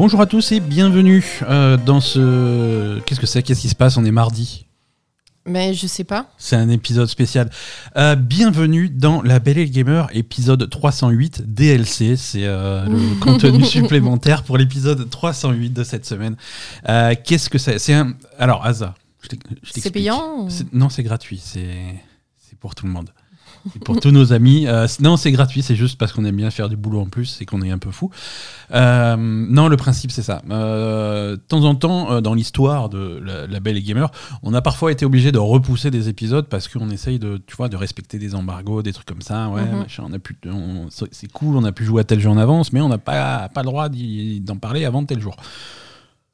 Bonjour à tous et bienvenue euh, dans ce. Qu'est-ce que c'est Qu'est-ce qui se passe On est mardi. Mais je sais pas. C'est un épisode spécial. Euh, bienvenue dans La Belle et le Gamer, épisode 308 DLC. C'est euh, le contenu supplémentaire pour l'épisode 308 de cette semaine. Qu'est-ce que c'est? C'est un. Alors, Asa. C'est payant ou- Non, c'est gratuit. C'est c'est pour tout le monde. Pour tous nos amis. Euh, non, c'est gratuit. C'est juste parce qu'on aime bien faire du boulot en plus et qu'on est un peu fou. Euh, non, le principe, c'est ça. Euh, de temps en temps, euh, dans l'histoire de la, la Belle et Gamer, on a parfois été obligé de repousser des épisodes parce qu'on essaye de, tu vois, de respecter des embargos, des trucs comme ça. Ouais, Mhm. machin, on a pu, c'est cool, on a pu jouer à tel jeu en avance, mais on n'a pas, pas le droit d'en parler avant tel jour.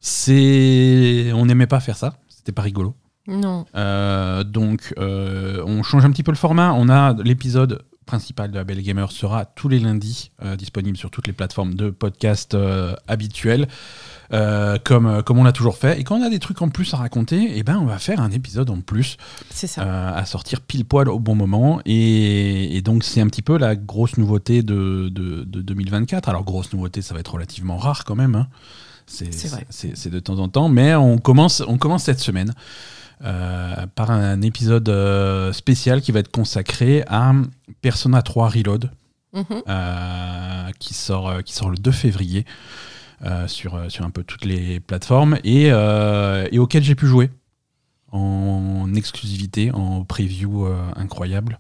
C'est, on n'aimait pas faire ça. C'était pas rigolo. Non. Euh, donc, euh, on change un petit peu le format. On a l'épisode principal de la Belle Gamer sera tous les lundis euh, disponible sur toutes les plateformes de podcast habituelles, comme, comme on l'a toujours fait. Et quand on a des trucs en plus à raconter, eh ben, on va faire un épisode en plus ça. à sortir pile poil au bon moment. Et, et donc, c'est un petit peu la grosse nouveauté de, de, de 2024. Alors, grosse nouveauté, ça va être relativement rare quand même. hein. C'est C'est vrai. c'est- c'est de temps en temps. Mais on commence, on commence cette semaine euh, par un épisode euh, spécial qui va être consacré à Persona 3 Reload, Mhm. euh, qui, sort, qui sort le 2 février sur, sur un peu toutes les plateformes et, et auquel j'ai pu jouer en exclusivité, en preview incroyable.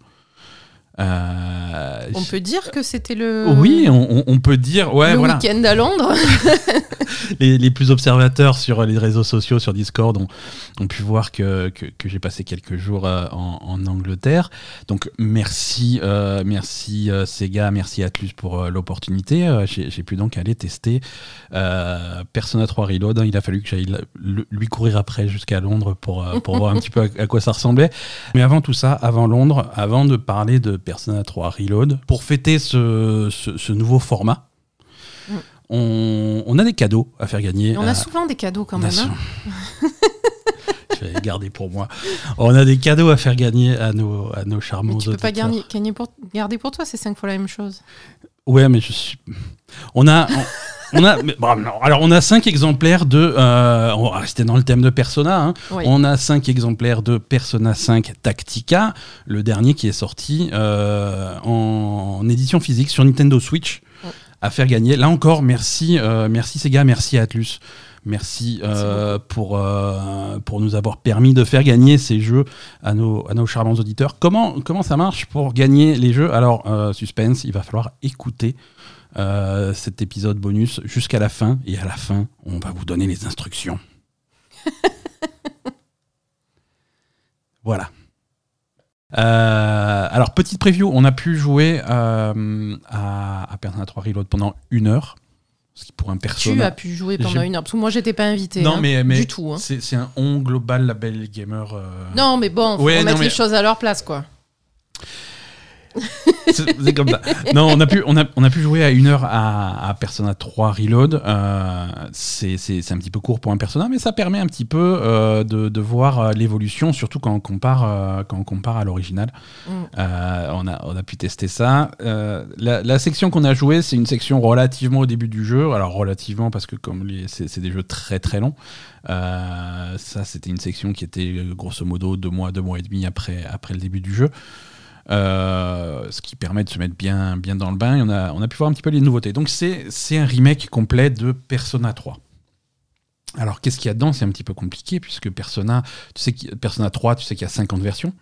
Euh, On peut dire que c'était le. Oui, on, on- on peut dire, ouais, le voilà. week-end à Londres. les, plus observateurs sur les réseaux sociaux, sur Discord, ont, pu voir que, j'ai passé quelques jours euh, en, Angleterre. Donc merci, euh, merci euh, Sega, merci Atlus pour l'opportunité. J'ai pu donc aller tester Persona 3 Reload. Il a fallu que j'aille lui courir après jusqu'à Londres pour, voir un petit peu à, quoi ça ressemblait. Mais avant tout ça, avant Londres, avant de parler de Persona 3 Reload, pour fêter ce nouveau format, Mm. On, on a des cadeaux à faire gagner. On à- a souvent des cadeaux quand même. hein. Je vais les garder pour moi. On a des cadeaux à faire gagner à nos, à nos charmants Mais tu peux pas auditeurs. gagner, pour, garder pour toi, c'est cinq fois la même chose. Ouais, mais je suis. On a. On... on a, bon, alors on a cinq exemplaires de, euh, on va rester dans le thème de Persona. hein. Oui. On a cinq exemplaires de Persona 5 Tactica, le dernier qui est sorti euh, en, en édition physique sur Nintendo Switch. À faire gagner. Là encore, merci, euh, merci Sega, merci Atlus. Merci euh, pour, euh, pour nous avoir permis de faire gagner ces jeux à nos, à nos charmants auditeurs. Comment, comment ça marche pour gagner les jeux? Alors, euh, suspense, il va falloir écouter cet épisode bonus jusqu'à la fin. Et à la fin, on va vous donner les instructions. voilà. Euh, alors, petite preview, on a pu jouer euh, à, à Persona 3 Reload pendant une heure. Ce qui pour un Tu persona. as pu jouer pendant une heure. Parce que moi, j'étais pas invité. Non, hein, mais, mais du tout. hein. c'est un on global label gamer. euh, Non, mais bon, faut Ouais, mais- les choses à leur place, quoi. C'est comme ça. Non, on a pu, on a, on a pu jouer à une heure à, à Persona 3 Reload. Euh, c'est c'est- c'est un petit peu court pour un Persona, mais ça permet un petit peu euh, de, de voir euh, l'évolution, surtout quand on compare, euh, quand on compare à l'original. Mm. On, a, on a pu tester ça. La, la section qu'on a jouée, c'est une section relativement au début du jeu. Alors relativement parce que comme les- c'est c'est des jeux très très longs. Ça, c'était une section qui était grosso modo deux mois, deux mois et demi après, après le début du jeu. Euh, ce qui permet de se mettre bien, bien dans le bain. Et on, a, on a pu voir un petit peu les nouveautés. Donc c'est un remake complet de Persona 3. Alors qu'est-ce qu'il y a dedans? C'est un petit peu compliqué puisque Persona, tu sais, Persona 3, tu sais qu'il y a 50 versions.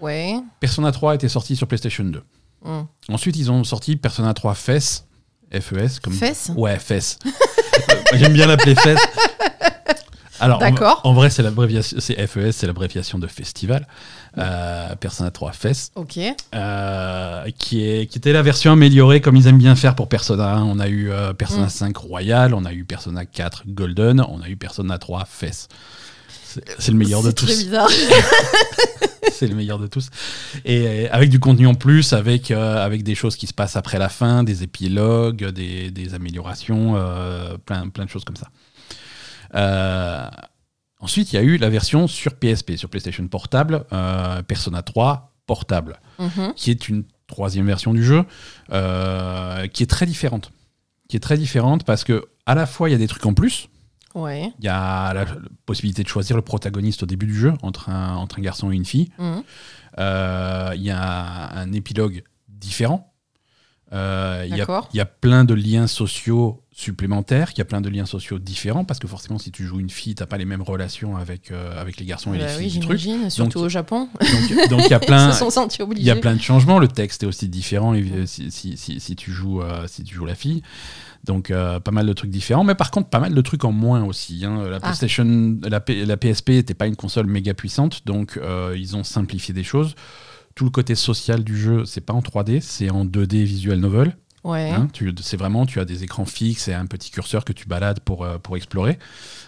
Ouais. Persona 3 était sorti sur PlayStation 2. Mm. Ensuite, ils ont sorti Persona 3 FES. FES comme Ouais, FES. J'aime bien l'appeler FES. Alors, en- D'accord. En, vrai, c'est l'abréviation, c'est FES, c'est l'abréviation de festival. Euh, Persona 3 FES, Ok. euh, qui, est, qui était la version améliorée comme ils aiment bien faire pour Persona 1. On a eu euh, Persona Mm. 5 Royal, on a eu Persona 4 Golden, on a eu Persona 3 FES. C'est c'est le meilleur de C'est très tous. bizarre. c'est le meilleur de tous. Et avec du contenu en plus, avec, euh, avec des choses qui se passent après la fin, des épilogues, des, des améliorations, euh, plein, plein de choses comme ça. Euh, ensuite, il y a eu la version sur PSP, sur PlayStation Portable, euh, Persona 3 Portable, Mhm. qui est une troisième version du jeu, euh, qui est très différente. Qui est très différente parce que à la fois, il y a des trucs en plus. Ouais. Il y a la, possibilité de choisir le protagoniste au début du jeu entre un, entre un garçon et une fille. Mhm. Euh, Il y a un épilogue différent. Euh, Il y, a, D'accord. il y a plein de liens sociaux supplémentaires, il y a plein de liens sociaux différents, parce que forcément, si tu joues une fille, tu n'as pas les mêmes relations avec, euh, avec les garçons et Bah les filles oui, du truc. j'imagine, surtout Donc- au Japon. Donc, il y a plein, de changements. Le texte est aussi différent évi- si, si, si, si tu, joues, euh, si tu joues la fille. Donc, euh, pas mal de trucs différents. Mais par contre, pas mal de trucs en moins aussi. hein. La Ah. PlayStation, la, P- la PSP n'était pas une console méga puissante. Donc, euh, ils ont simplifié des choses. Tout le côté social du jeu, c'est pas en 3D, c'est en 2D visual novel. Ouais. Hein, tu- c'est vraiment, tu as des écrans fixes et un petit curseur que tu balades pour, euh, pour explorer.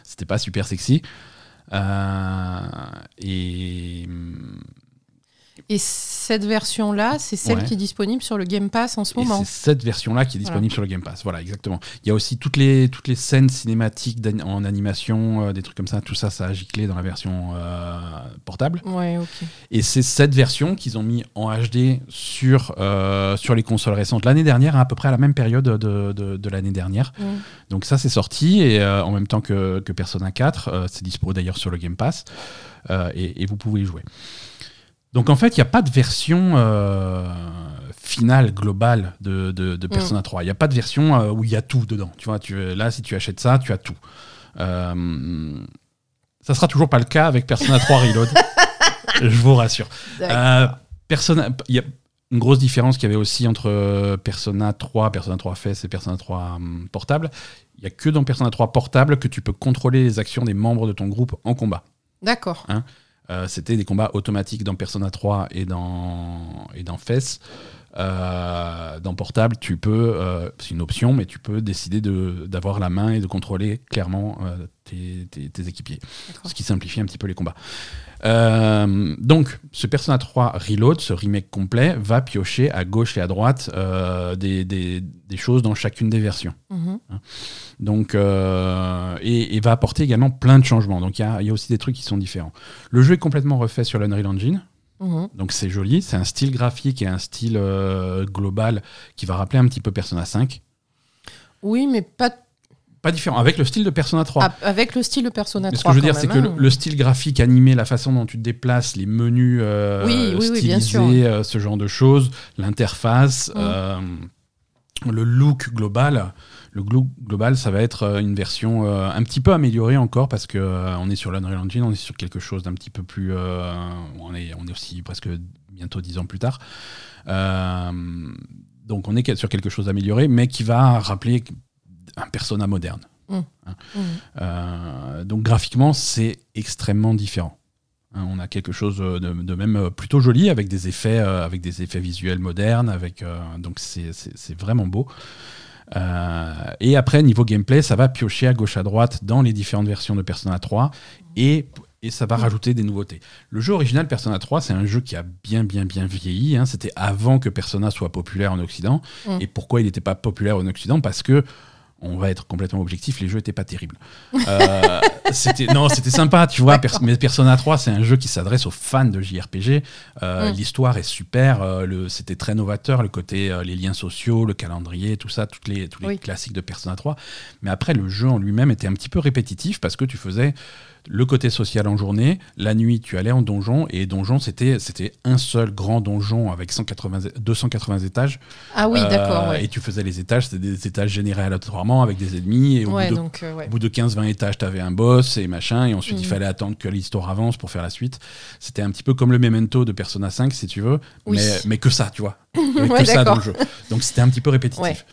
C'était pas super sexy. Euh, et Et cette version-là, c'est celle Ouais. qui est disponible sur le Game Pass en ce Et moment. c'est cette version-là qui est disponible sur le Game Pass. Voilà, exactement. Il y a aussi toutes les, toutes les scènes cinématiques en animation, euh, des trucs comme ça. Tout ça, ça a giclé dans la version euh, portable. Ouais, ok. Et c'est cette version qu'ils ont mis en HD sur, euh, sur les consoles récentes l'année dernière, à peu près à la même période de, de- de l'année dernière. Mm. Donc ça, c'est sorti, et en même temps que, que Persona 4. euh, c'est dispo d'ailleurs sur le Game Pass, et, et vous pouvez y jouer. Donc en fait, il n'y a pas de version euh, finale, globale de, de, de Persona 3. Il n'y a pas de version euh, où il y a tout dedans. Tu vois, tu, là, si tu achètes ça, tu as tout. Euh, ça sera toujours pas le cas avec Persona 3 Reload. Je vous rassure. Euh, Persona, il y a une grosse différence qu'il y avait aussi entre Persona 3, Persona 3 FES et Persona 3 hum, portable. Il n'y a que dans Persona 3 portable que tu peux contrôler les actions des membres de ton groupe en combat. D'accord. Euh, C'était des combats automatiques dans Persona 3 et dans, et dans FES. Euh, dans portable, tu peux, euh, c'est une option, mais tu peux décider de- d'avoir la main et de contrôler clairement euh, tes, tes- tes équipiers, ce qui simplifie un petit peu les combats. Donc, ce Persona 3 Reload, ce remake complet, va piocher à gauche et à droite des, des- des choses dans chacune des versions. Mhm. Donc, euh, et, et va apporter également plein de changements. Donc, il y y a aussi des trucs qui sont différents. Le jeu est complètement refait sur l'Unreal Engine. Mhm. Donc c'est joli, c'est un style graphique et un style euh, global qui va rappeler un petit peu Persona 5. Oui, mais pas Pas différent, avec le style de Persona 3. ah, avec le style de Persona Mais ce 3. que je veux dire, c'est que le, hein. le style graphique animé, la façon dont tu te déplaces, les menus euh, Oui, oui, oui, bien stylisés, sûr. euh, ce genre de choses, l'interface, Mm. euh, le look global. Le global, ça va être euh, une version euh, un petit peu améliorée encore parce que euh, on est sur l'Unreal Engine, on est sur quelque chose d'un petit peu plus. on, est, on est aussi presque bientôt dix ans plus tard. Donc on est sur quelque chose d'amélioré, mais qui va rappeler un persona moderne. Mhm. Euh, donc graphiquement, c'est extrêmement différent. Hein, on a quelque chose de, de même plutôt joli avec des effets, euh, avec des effets visuels modernes, avec euh, donc c'est vraiment beau. Euh, et après niveau gameplay, ça va piocher à gauche à droite dans les différentes versions de Persona 3 et et ça va rajouter des nouveautés. Le jeu original Persona 3, c'est un jeu qui a bien bien bien vieilli. hein. C'était avant que Persona soit populaire en Occident. Mm. Et pourquoi il n'était pas populaire en Occident? Parce que on va être complètement objectif, les jeux n'étaient pas terribles. Euh, non, c'était sympa, tu vois. Pers- mais Persona 3, c'est un jeu qui s'adresse aux fans de JRPG. Euh, Mm. L'histoire est super, euh, c'était très novateur, le côté les liens sociaux, le calendrier, tout ça, toutes les, tous les Oui. classiques de Persona 3. Mais après, le jeu en lui-même était un petit peu répétitif parce que tu faisais le côté social en journée, la nuit tu allais en donjon et donjon c'était c'était un seul grand donjon avec 180 é- 280 étages Ah oui, Euh, d'accord. ouais. et tu faisais les étages c'était des étages générés aléatoirement avec des ennemis et au Ouais, bout de donc, euh, ouais. de 15-20 étages, tu avais un boss et machin, et ensuite il Mhm. fallait attendre que l'histoire avance pour faire la suite. C'était un petit peu comme le memento de Persona 5, si tu veux, Oui. mais, mais que ça, tu vois. Ouais, que ça dans le jeu. Donc c'était un petit peu répétitif.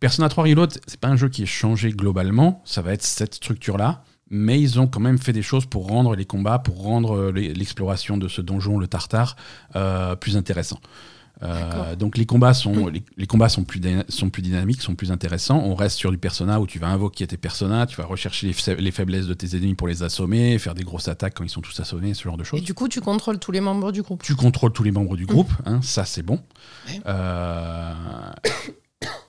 Persona 3 Reload, c'est pas un jeu qui est changé globalement, ça va être cette structure-là, mais ils ont quand même fait des choses pour rendre les combats, pour rendre euh, l'exploration de ce donjon, le Tartare, euh, plus intéressant. Euh, donc les combats sont les, les combats sont plus sont plus dynamiques, sont plus intéressants. On reste sur du persona où tu vas invoquer tes personas, tu vas rechercher les, fa- les faiblesses de tes ennemis pour les assommer, faire des grosses attaques quand ils sont tous assommés, ce genre de Et choses. du coup, tu contrôles tous les membres du groupe. Tu contrôles tous les membres du groupe, hein, ça c'est bon. Ouais. Euh,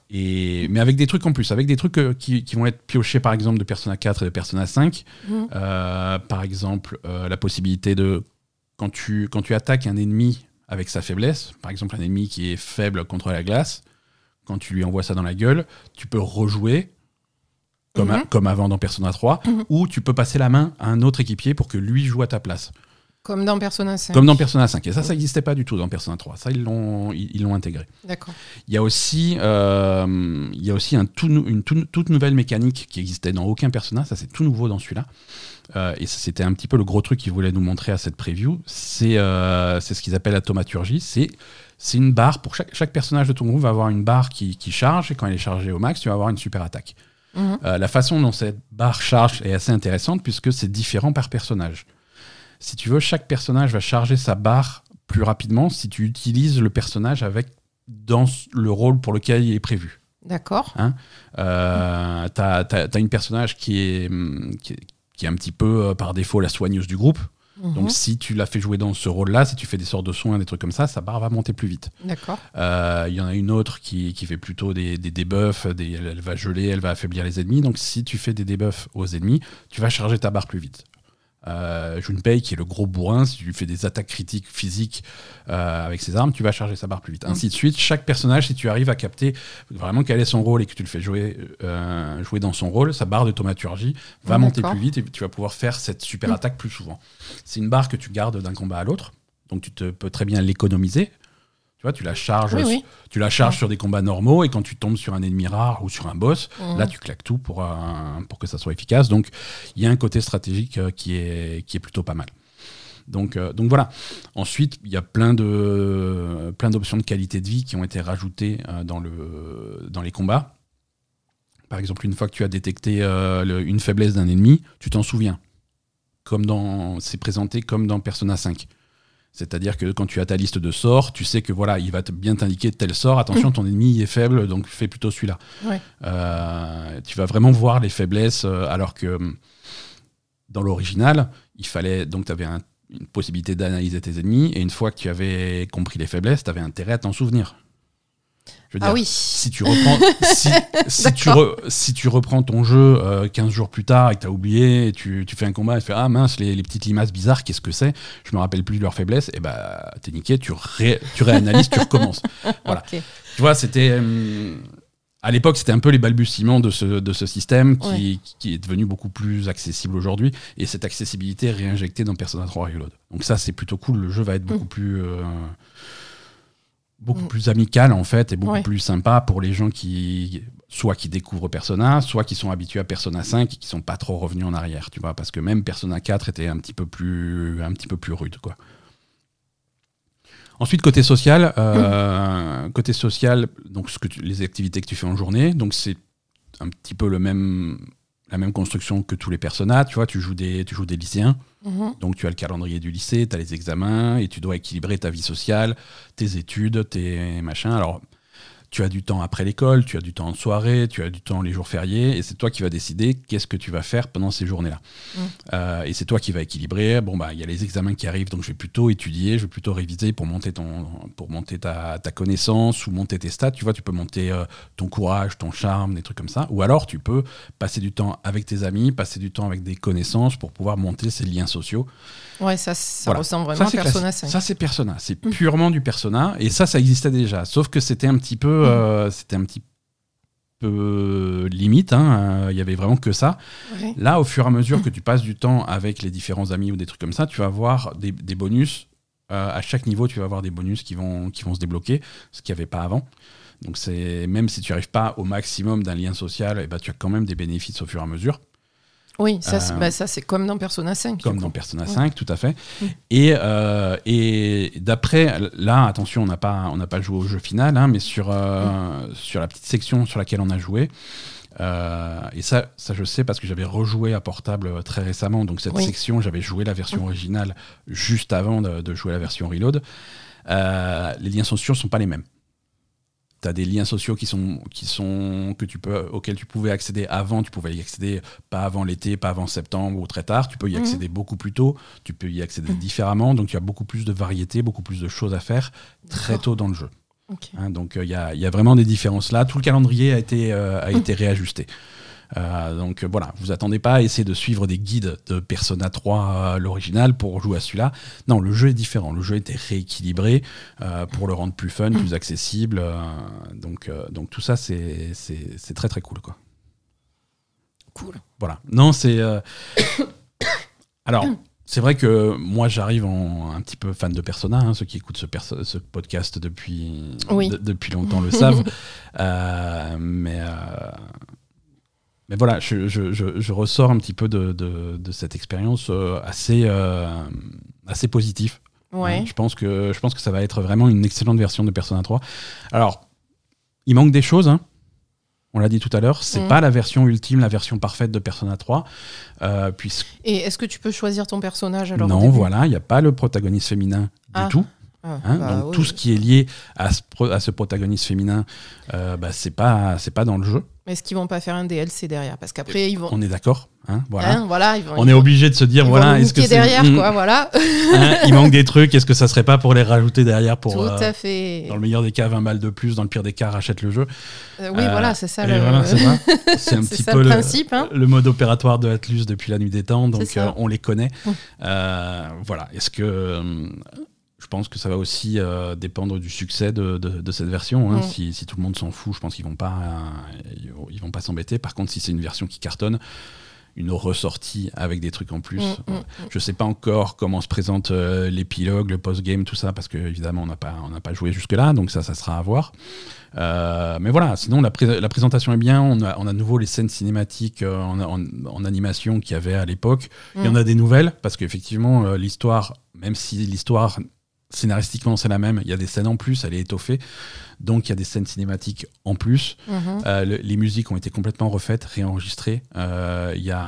et, mais avec des trucs en plus, avec des trucs euh, qui, qui vont être piochés par exemple de Persona 4 et de Persona 5. Mhm. Euh, par exemple, euh, la possibilité de, quand tu, quand tu attaques un ennemi avec sa faiblesse, par exemple un ennemi qui est faible contre la glace, quand tu lui envoies ça dans la gueule, tu peux rejouer comme, Mhm. comme avant dans Persona 3, Mhm. ou tu peux passer la main à un autre équipier pour que lui joue à ta place. Comme dans Persona 5. Comme dans Persona 5. Et ça, ça n'existait pas du tout dans Persona 3. Ça, ils l'ont ils, l'ont intégré. D'accord. Il y a aussi, euh, il y a aussi un tout nou- une tout- toute nouvelle mécanique qui existait dans aucun Persona. Ça, c'est tout nouveau dans celui-là. Euh, et c'était un petit peu le gros truc qu'ils voulaient nous montrer à cette preview. C'est euh, c'est ce qu'ils appellent la thaumaturgie. C'est c'est une barre. Pour chaque, chaque personnage de ton groupe va avoir une barre qui, qui charge. Et quand elle est chargée au max, tu vas avoir une super attaque. Mhm. Euh, la façon dont cette barre charge est assez intéressante puisque c'est différent par personnage. Si tu veux, chaque personnage va charger sa barre plus rapidement si tu utilises le personnage avec dans le rôle pour lequel il est prévu. D'accord. Euh, T'as as, une personnage qui est, hum, qui est, qui est un petit peu euh, par défaut la soigneuse du groupe. Mhm. Donc si tu la fais jouer dans ce rôle-là, si tu fais des sortes de soins, des trucs comme ça, sa barre va monter plus vite. D'accord. Euh, Il y en a une autre qui, qui fait plutôt des, des debuffs, des- elle va geler, elle va affaiblir les ennemis. Donc si tu fais des debuffs aux ennemis, tu vas charger ta barre plus vite. Euh, Junpei, qui est le gros bourrin, si tu lui fais des attaques critiques physiques euh, avec ses armes, tu vas charger sa barre plus vite. Ainsi de suite, chaque personnage, si tu arrives à capter vraiment quel est son rôle et que tu le fais jouer, euh, jouer dans son rôle, sa barre de thaumaturgie va Mm, monter plus vite et tu vas pouvoir faire cette super Mm. attaque plus souvent. C'est une barre que tu gardes d'un combat à l'autre, donc tu te, peux très bien l'économiser. Tu vois, tu la charges Oui, oui. tu la charges Ouais. sur des combats normaux et quand tu tombes sur un ennemi rare ou sur un boss, Mhm. là tu claques tout pour, un- pour que ça soit efficace. Donc il y a un côté stratégique euh, qui est, qui est plutôt pas mal. Donc, euh, donc voilà. Ensuite, il y a plein de plein d'options de qualité de vie qui ont été rajoutées euh, dans, le, dans les combats. Par exemple, une fois que tu as détecté euh, le- une faiblesse d'un ennemi, tu t'en souviens. Comme dans, c'est présenté comme dans Persona 5. C'est-à-dire que quand tu as ta liste de sorts, tu sais que voilà, il va te bien t'indiquer tel sort. Attention, ton ennemi est faible, donc fais plutôt celui-là. Ouais. Euh, tu vas vraiment voir les faiblesses, euh, alors que hum, dans l'original, il fallait donc tu avais une possibilité d'analyser tes ennemis, et une fois que tu avais compris les faiblesses, tu avais intérêt à t'en souvenir. Je veux Ah dire, oui. si tu reprends, si, si tu D'accord. re- si tu reprends ton jeu euh, 15 jours plus tard et que tu as oublié, et tu, tu fais un combat et tu fais Ah mince, les, les petites limaces bizarres, qu'est-ce que c'est? Je me rappelle plus de leurs faiblesses, et bah t'es niqué, tu, ré- tu réanalyses, tu recommences. Voilà. Tu vois, c'était. hum, à l'époque, c'était un peu les balbutiements de ce, de ce système qui, Ouais. qui est devenu beaucoup plus accessible aujourd'hui. Et cette accessibilité est réinjectée dans Persona 3 Reload. Donc, ça, c'est plutôt cool. Le jeu va être beaucoup plus. euh, beaucoup Mm. plus amical, en fait, et beaucoup Ouais. plus sympa pour les gens qui. soit qui découvrent Persona, soit qui sont habitués à Persona 5 et qui sont pas trop revenus en arrière, tu vois. Parce que même Persona 4 était un petit peu plus, un petit peu plus rude, quoi. Ensuite, côté social, euh, côté social, donc ce que tu- les activités que tu fais en journée, donc c'est un petit peu le même, la même construction que tous les personnages. Tu vois, tu joues des, tu joues des lycéens, Mhm. donc tu as le calendrier du lycée, tu as les examens et tu dois équilibrer ta vie sociale, tes études, tes machins. Alors, tu as du temps après l'école, tu as du temps en soirée, tu as du temps les jours fériés, et c'est toi qui vas décider qu'est-ce que tu vas faire pendant ces journées-là. Mm. Euh, et c'est toi qui vas équilibrer. Bon, bah, il y a les examens qui arrivent, donc je vais plutôt étudier, je vais plutôt réviser pour monter, ton, pour monter ta, ta connaissance ou monter tes stats. Tu vois, tu peux monter euh, ton courage, ton charme, des trucs comme ça. Ou alors, tu peux passer du temps avec tes amis, passer du temps avec des connaissances pour pouvoir monter ces liens sociaux. Ouais, ça, ça Voilà. ressemble Ça, vraiment à Persona classique. 5. Ça, c'est Persona. C'est purement du Persona. Et ça, ça existait déjà. Sauf que c'était un petit peu, euh, c'était un petit peu limite. hein. Euh, Il y avait vraiment que ça. Ouais. Là, au fur et à mesure que tu passes du temps avec les différents amis ou des trucs comme ça, tu vas avoir des, des bonus. Euh, à chaque niveau, tu vas avoir des bonus qui vont, qui vont se débloquer, ce qu'il n'y avait pas avant. Donc, c'est même si tu n'arrives pas au maximum d'un lien social, eh ben, tu as quand même des bénéfices au fur et à mesure. Oui, ça, c'est- Euh, bah, ça c'est comme dans Persona 5. Comme dans. Persona Ouais. 5, tout à fait. Mm. Et, euh, et d'après, là, attention, on n'a pas, on n'a pas joué au jeu final, hein, mais sur, euh, Mm. sur la petite section sur laquelle on a joué, euh, et ça, ça, je sais parce que j'avais rejoué à portable très récemment, donc cette Oui. section, j'avais joué la version originale juste avant de, de jouer la version Reload. Euh, les liens sociaux ne sont pas les mêmes. Tu as des liens sociaux qui sont, qui sont, que tu peux, auxquels tu pouvais accéder avant, tu pouvais y accéder pas avant l'été, pas avant septembre ou très tard. Tu peux y Mhm. accéder beaucoup plus tôt, tu peux y accéder Mhm. différemment. Donc il y a beaucoup plus de variété, beaucoup plus de choses à faire très tôt dans le jeu. Hein, donc euh, il y, a, il y a vraiment des différences là. Tout le calendrier a été, euh, a été réajusté. Euh, donc euh, voilà, vous attendez pas à essayer de suivre des guides de Persona 3 euh, l'original pour jouer à celui-là. Non, le jeu est différent. Le jeu était rééquilibré euh, pour le rendre plus fun, plus accessible. donc, donc tout ça, c'est très très cool. Quoi. Cool. Voilà. Non, c'est. Alors, c'est vrai que moi, j'arrive en un petit peu fan de Persona. hein, ceux qui écoutent ce, perso- ce podcast depuis, Oui. depuis longtemps le savent. Euh, mais. euh, Mais voilà, je, je- je- je ressors un petit peu de, de- de cette expérience euh, assez, euh, assez positif. Ouais. Je pense, que, je pense que ça va être vraiment une excellente version de Persona 3. Alors, il manque des choses. hein. On l'a dit tout à l'heure, c'est Mhm. pas la version ultime, la version parfaite de Persona 3. euh, puisque Et est-ce que tu peux choisir ton personnage alors non, voilà, il n'y a pas le protagoniste féminin du Ah. tout. Ah, hein. bah donc oui. tout ce qui est lié à ce, pro- à ce protagoniste féminin, euh, bah, c'est pas, c'est pas dans le jeu. Est-ce qu'ils vont pas faire un DLC derrière? Parce qu'après, ils vont. On est d'accord. hein, voilà. Hein, voilà, ils vont. On ils est vont- obligé de se dire ils voilà, est-ce que c'est derrière, Hmm, quoi, voilà. hein, il manque des trucs. Est-ce que ça serait pas pour les rajouter derrière pour Tout euh, à fait. dans le meilleur des cas 20 balles de plus, dans le pire des cas rachète le jeu. Euh, oui, Euh, voilà, c'est ça. le- voilà, c'est un petit ça peu le principe, le mode opératoire de Atlus depuis la nuit des temps, donc on les connaît. Mm. Voilà. Est-ce que je pense que ça va aussi euh, dépendre du succès de, de- de cette version. hein. Mm. Si, si tout le monde s'en fout, je pense qu'ils vont pas, euh, ils vont- pas s'embêter. Par contre, si c'est une version qui cartonne, une ressortie avec des trucs en plus. Mm, mm, mm. Je sais pas encore comment se présente euh, l'épilogue, le post-game, tout ça, parce que évidemment on n'a pas, on n'a pas joué jusque-là, donc ça, ça sera à voir. Euh, mais voilà, sinon la, pré- la présentation est bien. On a, on a de nouveau les scènes cinématiques euh, en, en- en animation qu'il y avait à l'époque. Il y en Mm. a des nouvelles, parce qu'effectivement, l'histoire, même si l'histoire scénaristiquement c'est la même, il y a des scènes en plus, elle est étoffée. Donc il y a des scènes cinématiques en plus. Mhm. Euh, le- les musiques ont été complètement refaites, réenregistrées. Euh, Il y a,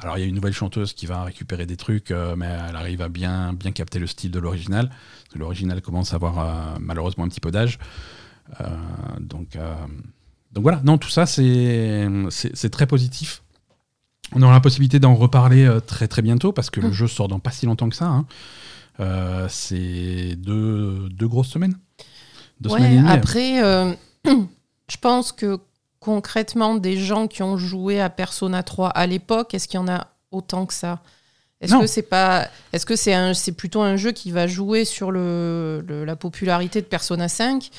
alors il y a une nouvelle chanteuse qui va récupérer des trucs, euh, mais elle arrive à bien, bien capter le style de l'original. L'original commence à avoir malheureusement un petit peu d'âge. Donc, donc voilà, non, tout ça c'est très positif. On aura la possibilité d'en reparler très très bientôt parce que le Mm. jeu sort dans pas si longtemps que ça. hein. Euh, c'est deux, deux grosses semaines? Deux Ouais, semaines et demie. après, euh, je pense que concrètement, des gens qui ont joué à Persona 3 à l'époque, est-ce qu'il y en a autant que ça? Est-ce que c'est pas, est-ce que c'est un, c'est plutôt un jeu qui va jouer sur le, le- la popularité de Persona 5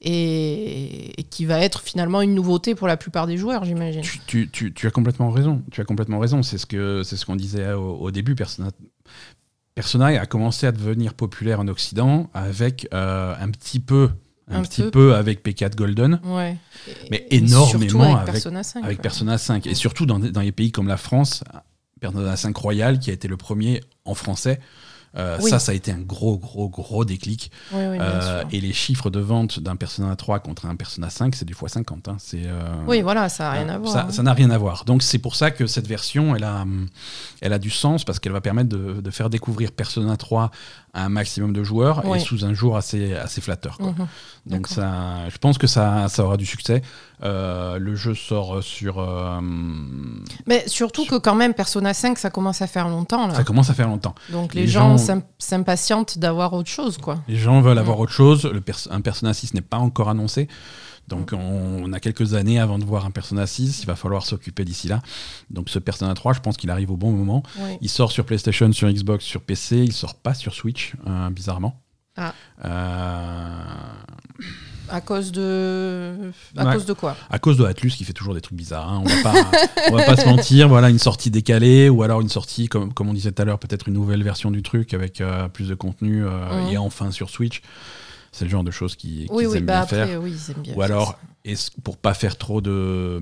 et, et qui va être finalement une nouveauté pour la plupart des joueurs, j'imagine? Tu, tu- tu- tu as complètement raison. Tu as complètement raison. C'est ce que c'est ce qu'on disait au, au début. Persona, Persona a commencé à devenir populaire en Occident avec euh, un petit peu, un, Un petit peu. peu avec P4 Golden, Ouais. mais Et énormément avec, avec, Persona 5. avec. Persona 5 et surtout dans, dans les pays comme la France, Persona 5 Royal qui a été le premier en français. Euh, Oui. Ça, ça a été un gros, gros, gros déclic. Oui, oui, bien Euh, et les chiffres de vente d'un Persona 3 contre un Persona 5, c'est du fois 50. hein. C'est euh, Oui, voilà, ça n'a rien à voir. ça hein. ça n'a rien à voir. Donc c'est pour ça que cette version, elle a, elle a du sens parce qu'elle va permettre de, de faire découvrir Persona 3 à un maximum de joueurs Oui. et sous un jour assez, assez flatteur. quoi. Mhm. Donc ça, je pense que ça, ça aura du succès. Euh, le jeu sort sur... euh, Mais surtout que quand même, Persona 5, ça commence à faire longtemps. Là. ça commence à faire longtemps. Donc les, les gens, gens- s'im- s'impatientent d'avoir autre chose, quoi. Les gens veulent avoir autre chose. Le pers- un Persona 6 n'est pas encore annoncé. Donc on, on a quelques années avant de voir un Persona 6. Il va falloir s'occuper d'ici là. Donc ce Persona 3, je pense qu'il arrive au bon moment. Oui. Il sort sur PlayStation, sur Xbox, sur PC. Il sort pas sur Switch, euh, bizarrement. Ah. Euh, À cause de. À Ouais. cause de quoi? À cause de Atlus qui fait toujours des trucs bizarres. hein. On va pas, on va pas se mentir. Voilà, une sortie décalée ou alors une sortie, comme, comme on disait tout à l'heure, peut-être une nouvelle version du truc avec euh, plus de contenu euh, Mhm. et enfin sur Switch. C'est le genre de choses qui, Oui, qu'ils oui, aiment bah bien après, faire. oui, ils aiment bien. Ou alors, est-ce- pour pas faire trop de,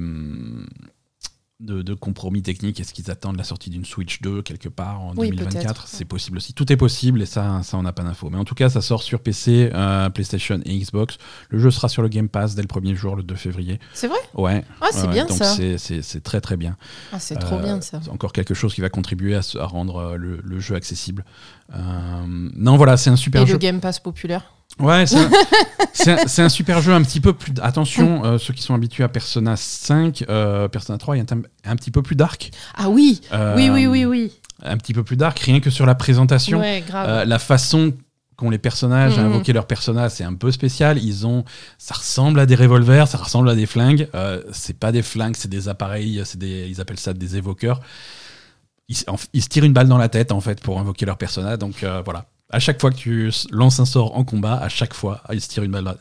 de, de compromis techniques, est-ce qu'ils attendent la sortie d'une Switch 2 quelque part en Oui, 2024 peut-être. C'est possible aussi. Tout est possible et ça, ça on n'a pas d'infos. Mais en tout cas, ça sort sur PC, euh, PlayStation et Xbox. Le jeu sera sur le Game Pass dès le premier jour, le 2 février. C'est vrai? Ouais. Ah, c'est ouais, bien donc ça. c'est- C'est c'est très très bien. Ah, c'est trop Euh, bien ça. C'est encore quelque chose qui va contribuer à, rendre euh, le, le jeu accessible. Euh, non, voilà, c'est un super Et jeu. le Game Pass populaire? Ouais, c'est un, super jeu un petit peu plus. Attention, euh, ceux qui sont habitués à Persona 5, euh, Persona 3 est un, un petit peu plus dark. Ah oui Euh, Oui, oui, oui, oui. Un petit peu plus dark, rien que sur la présentation. Ouais, grave. La façon qu'ont les personnages à Mhm. invoquer leurs personnages, c'est un peu spécial. Ils ont, ça ressemble à des revolvers, ça ressemble à des flingues. C'est pas des flingues, c'est des appareils, c'est des, ils appellent ça des évoqueurs. Ils, en- ils se tirent une balle dans la tête en fait pour invoquer leur personnage. Donc voilà. À chaque fois que tu lances un sort en combat, à chaque fois, ils se tirent une balle. dans la-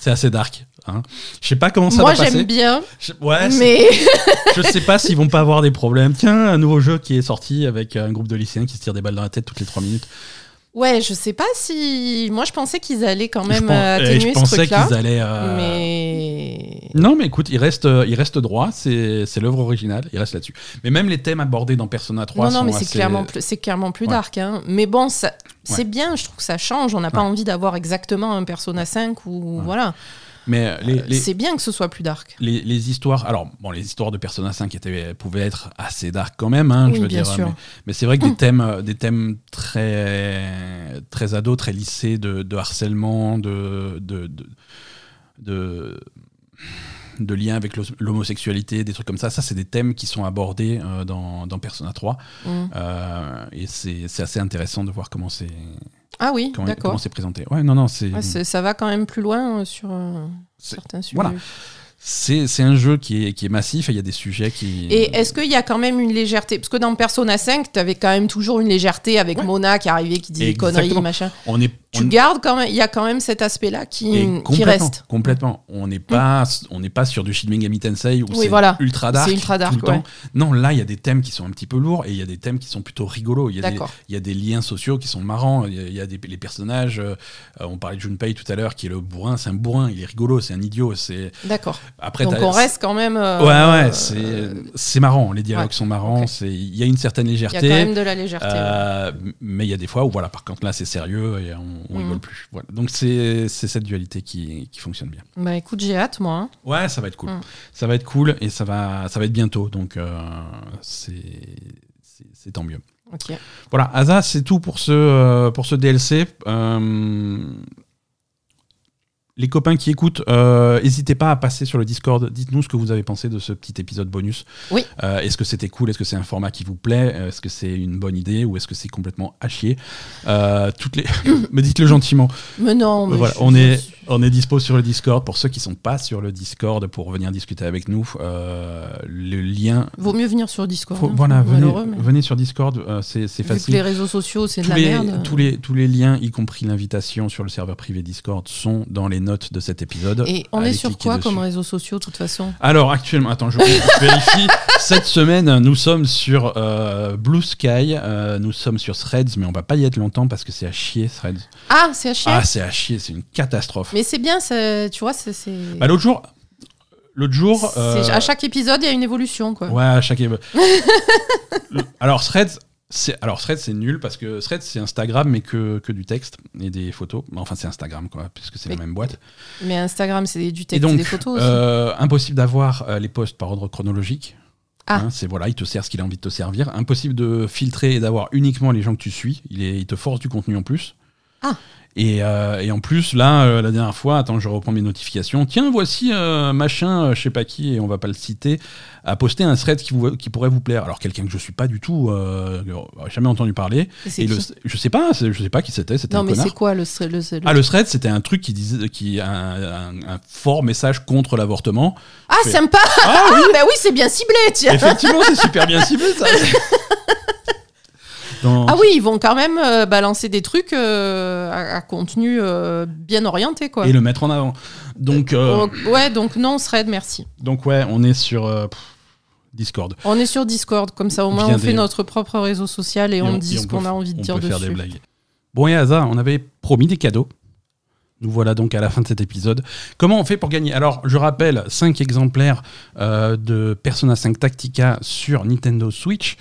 C'est assez dark. Hein. Je sais pas comment ça Moi, va passer. j'aime bien, Je- Ouais, mais je sais pas s'ils vont pas avoir des problèmes. Tiens, un nouveau jeu qui est sorti avec un groupe de lycéens qui se tirent des balles dans la tête toutes les 3 minutes. Ouais, je sais pas si. Moi, je pensais qu'ils allaient quand je, même pen- euh, eh, atténuer je ce pensais truc-là. qu'ils allaient. euh, Mais. Non, mais écoute, il reste, euh, il reste droit, c'est c'est l'œuvre originale, il reste là-dessus. Mais même les thèmes abordés dans Persona 3 Non, non, sont mais c'est clairement, plus- c'est clairement plus Ouais. dark. hein. Mais bon, ça- c'est Ouais. bien, je trouve que ça change. On n'a pas envie d'avoir exactement un Persona 5 ou voilà. Mais les, les, C'est bien que ce soit plus dark. les, les histoires, alors bon, les histoires de Persona 5 étaient, pouvaient être assez dark quand même, hein, je veux bien dire. sûr. Mais, mais c'est vrai que des thèmes, euh, des thèmes très, très ados, très lissés de, de harcèlement, de, de, de, de, de liens avec l'homosexualité, des trucs comme ça, ça c'est des thèmes qui sont abordés euh, dans, dans Persona 3. Mm. Euh, et c'est assez intéressant de voir comment c'est Ah oui, d'accord. comment c'est présenté. Ouais, non, non, c'est Ouais, ça va quand même plus loin euh, sur certains sujets. voilà. c'est un jeu qui est, qui est massif et il y a des sujets qui. Et est-ce qu'il y a quand même une légèreté? Parce que dans Persona 5, tu avais quand même toujours une légèreté avec Ouais. Mona qui arrivait, qui disait conneries, machin. on est Tu on- gardes quand même, il y a quand même cet aspect-là qui, qui reste. Mm. Complètement. On n'est pas, on n'est pas sur du Shin Megami Tensei où Oui, c'est voilà. ultra dark. Ultra dark, tout le temps. Non, là, il y a des thèmes qui sont un petit peu lourds et il y a des thèmes qui sont plutôt rigolos. Il y a, des, D'accord. il y a des liens sociaux qui sont marrants. Il y a, il y a des, les personnages. euh, on parlait de Junpei tout à l'heure, qui est le bourrin. C'est un bourrin. Il est rigolo. C'est un idiot. C'est D'accord. après. Donc on reste quand même. euh, Ouais, ouais. C'est c'est marrant. Les dialogues ouais. sont marrants. C'est il y a une certaine Il y légèreté. a quand même de la légèreté. ouais. Euh, mais il y a des fois où voilà par contre là c'est sérieux et on, on Mhm. rigole plus voilà. donc c'est cette dualité qui, qui fonctionne bien Bah écoute, j'ai hâte, moi. hein. ouais ça va être cool Mhm. ça va être cool et ça va ça va être bientôt donc euh, c'est tant mieux Ok. voilà Asa c'est tout pour ce euh, pour ce DLC Euh, les copains qui écoutent, euh, n'hésitez pas à passer sur le Discord. Dites-nous ce que vous avez pensé de ce petit épisode bonus. Oui. Euh, est-ce que c'était cool? Est-ce que c'est un format qui vous plaît? Est-ce que c'est une bonne idée ou est-ce que c'est complètement à chier? Euh, toutes les... Me dites-le gentiment. Mais non, mais Voilà, je- on je- est, on est dispo sur le Discord. Pour ceux qui sont pas sur le Discord pour venir discuter avec nous, euh, le lien. Vaut mieux venir sur Discord. Faut- hein. voilà, venez, Malheureux, mais venez sur Discord, euh, c'est c'est vu que facile. les réseaux sociaux, c'est de la les, merde. tous, les, tous les liens, y compris l'invitation sur le serveur privé Discord, sont dans les notes de cet épisode. Et on Allez est sur quoi dessus. comme réseaux sociaux, de toute façon? Alors actuellement, attends, je, vérifie. Cette semaine, nous sommes sur euh, Blue Sky, euh, nous sommes sur Threads, mais on va pas y être longtemps parce que c'est à chier Threads. Ah, c'est à chier? Ah, c'est à chier, c'est une catastrophe. mais c'est bien, tu vois, c'est. Bah, l'autre jour, l'autre jour, euh, À chaque épisode, il y a une évolution, quoi. ouais, à chaque. alors Threads. Alors Threads c'est nul parce que Threads c'est Instagram mais que, que du texte et des photos. Enfin c'est Instagram quoi puisque c'est la Mais- même boîte. Mais Instagram, c'est du texte et, donc des photos aussi. euh, impossible d'avoir euh, les posts par ordre chronologique. Ah. Hein, c'est voilà, il te sert ce qu'il a envie de te servir. Impossible de filtrer et d'avoir uniquement les gens que tu suis. Il, est, il te force du contenu en plus. Ah. Et, euh, et en plus, là, euh, la dernière fois, attends, je reprends mes notifications. Tiens, voici euh, machin, euh, je sais pas qui, et on va pas le citer, a posté un thread qui, vous- qui pourrait vous plaire. Alors quelqu'un que je suis pas du tout, jamais entendu parler. Et Et le, je sais pas, je sais pas qui c'était. C'était Non, un mais c'est quoi le. le, le- Ah, le thread, c'était un truc qui disait, qui un, un- un fort message contre l'avortement. Ah, fais- sympa Ah Ah, bah oui, c'est bien ciblé, tiens Effectivement, c'est super bien ciblé, ça. Dans- Ah oui, ils vont quand même euh, balancer des trucs euh, à, à contenu euh, bien orienté, quoi. Et le mettre en avant. Donc, ouais, donc non, Thread, merci. donc ouais, on est sur Discord. On est sur Discord, comme ça au moins Via on fait notre propre réseau social et, on, dit ce qu'on a envie de on dire peut faire dessus. des blagues. Bon, et Asa, on avait promis des cadeaux. Nous voilà donc à la fin de cet épisode. Comment on fait pour gagner? Alors, je rappelle 5 exemplaires euh, de Persona 5 Tactica sur Nintendo Switch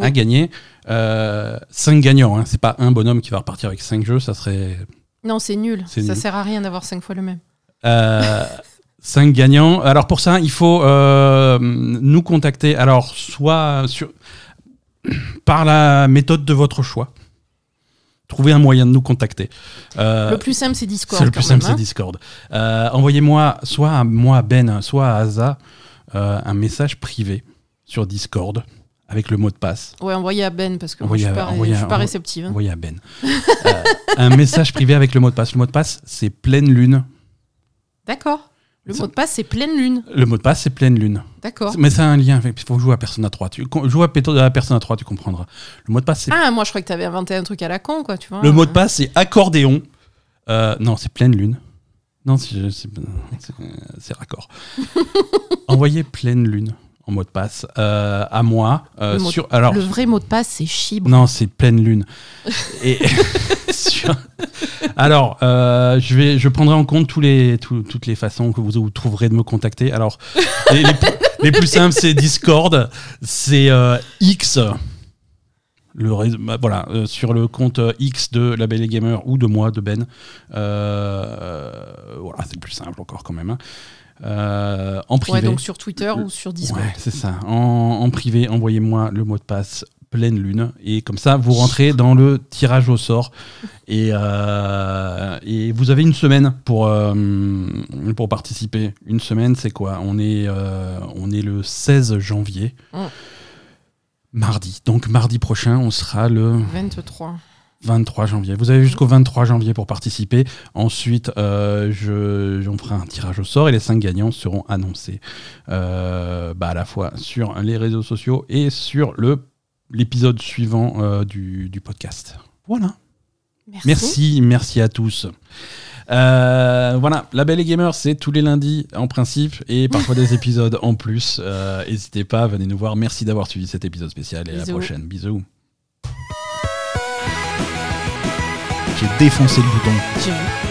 à gagner. 5 gagnants, hein. c'est pas un bonhomme qui va repartir avec 5 jeux, ça serait Non, c'est nul. Ça nul. sert à rien d'avoir cinq fois le même. Euh, cinq gagnants. Alors pour ça, il faut euh, nous contacter. Alors soit sur, par la méthode de votre choix. Trouver un moyen de nous contacter. Euh, le plus simple, c'est Discord. c'est le plus simple, c'est hein. Discord. Euh, Envoyez-moi soit à moi, Ben, soit à Asa, euh, un message privé sur Discord avec le mot de passe. Ouais, envoyé à Ben parce que moi, je suis pas, je suis pas réceptive. hein. Envoyé à Ben. Euh, un message privé avec le mot de passe. Le mot de passe, c'est pleine lune. D'accord. Le mot de passe, c'est pleine lune. Le mot de passe, c'est pleine lune. D'accord. Mais ça a un lien. avec- Il faut jouer à Persona 3. Tu con- joue à à Persona 3, tu comprendras. Le mot de passe, c'est Ah, moi, je crois que t'avais inventé un truc à la con, quoi, tu vois. Le mot de passe, c'est accordéon. Euh, non, c'est pleine lune. Non, c'est raccord. Envoyez pleine lune en mot de passe euh, à moi. euh, Le mot- sur, alors, Le vrai mot de passe, c'est chibre. non, c'est pleine lune. Et sur- alors, euh, je vais, je prendrai en compte tous les, toutes les façons que vous, vous trouverez de me contacter. Alors, les, les plus- les plus simples, c'est Discord, c'est X. Le bah, voilà, euh, sur le compte euh, X de La Belle et Gamer ou de moi, de Ben. Euh, voilà, c'est le plus simple encore quand même. hein. Euh, en privé. Ouais, donc sur Twitter ou sur Discord. Ouais, c'est ça. En, en privé, envoyez-moi le mot de passe pleine lune et comme ça vous rentrez dans le tirage au sort et, euh, et vous avez une semaine pour, euh, pour participer. Une semaine, c'est quoi? On est, euh, on est le 16 janvier. Mm. Mardi. Donc mardi prochain, on sera le 23. 23 janvier. Vous avez jusqu'au 23 janvier pour participer. Ensuite, euh, je, j'en ferai un tirage au sort et les 5 gagnants seront annoncés euh, bah, à la fois sur les réseaux sociaux et sur l'épisode suivant euh, du, du podcast. Voilà. Merci. Merci, merci à tous. Euh, voilà, La Belle et Gamer, c'est tous les lundis en principe et parfois des épisodes en plus. Euh, N'hésitez pas, venez nous voir. Merci d'avoir suivi cet épisode spécial et à la prochaine. Bisous. J'ai défoncé le bouton.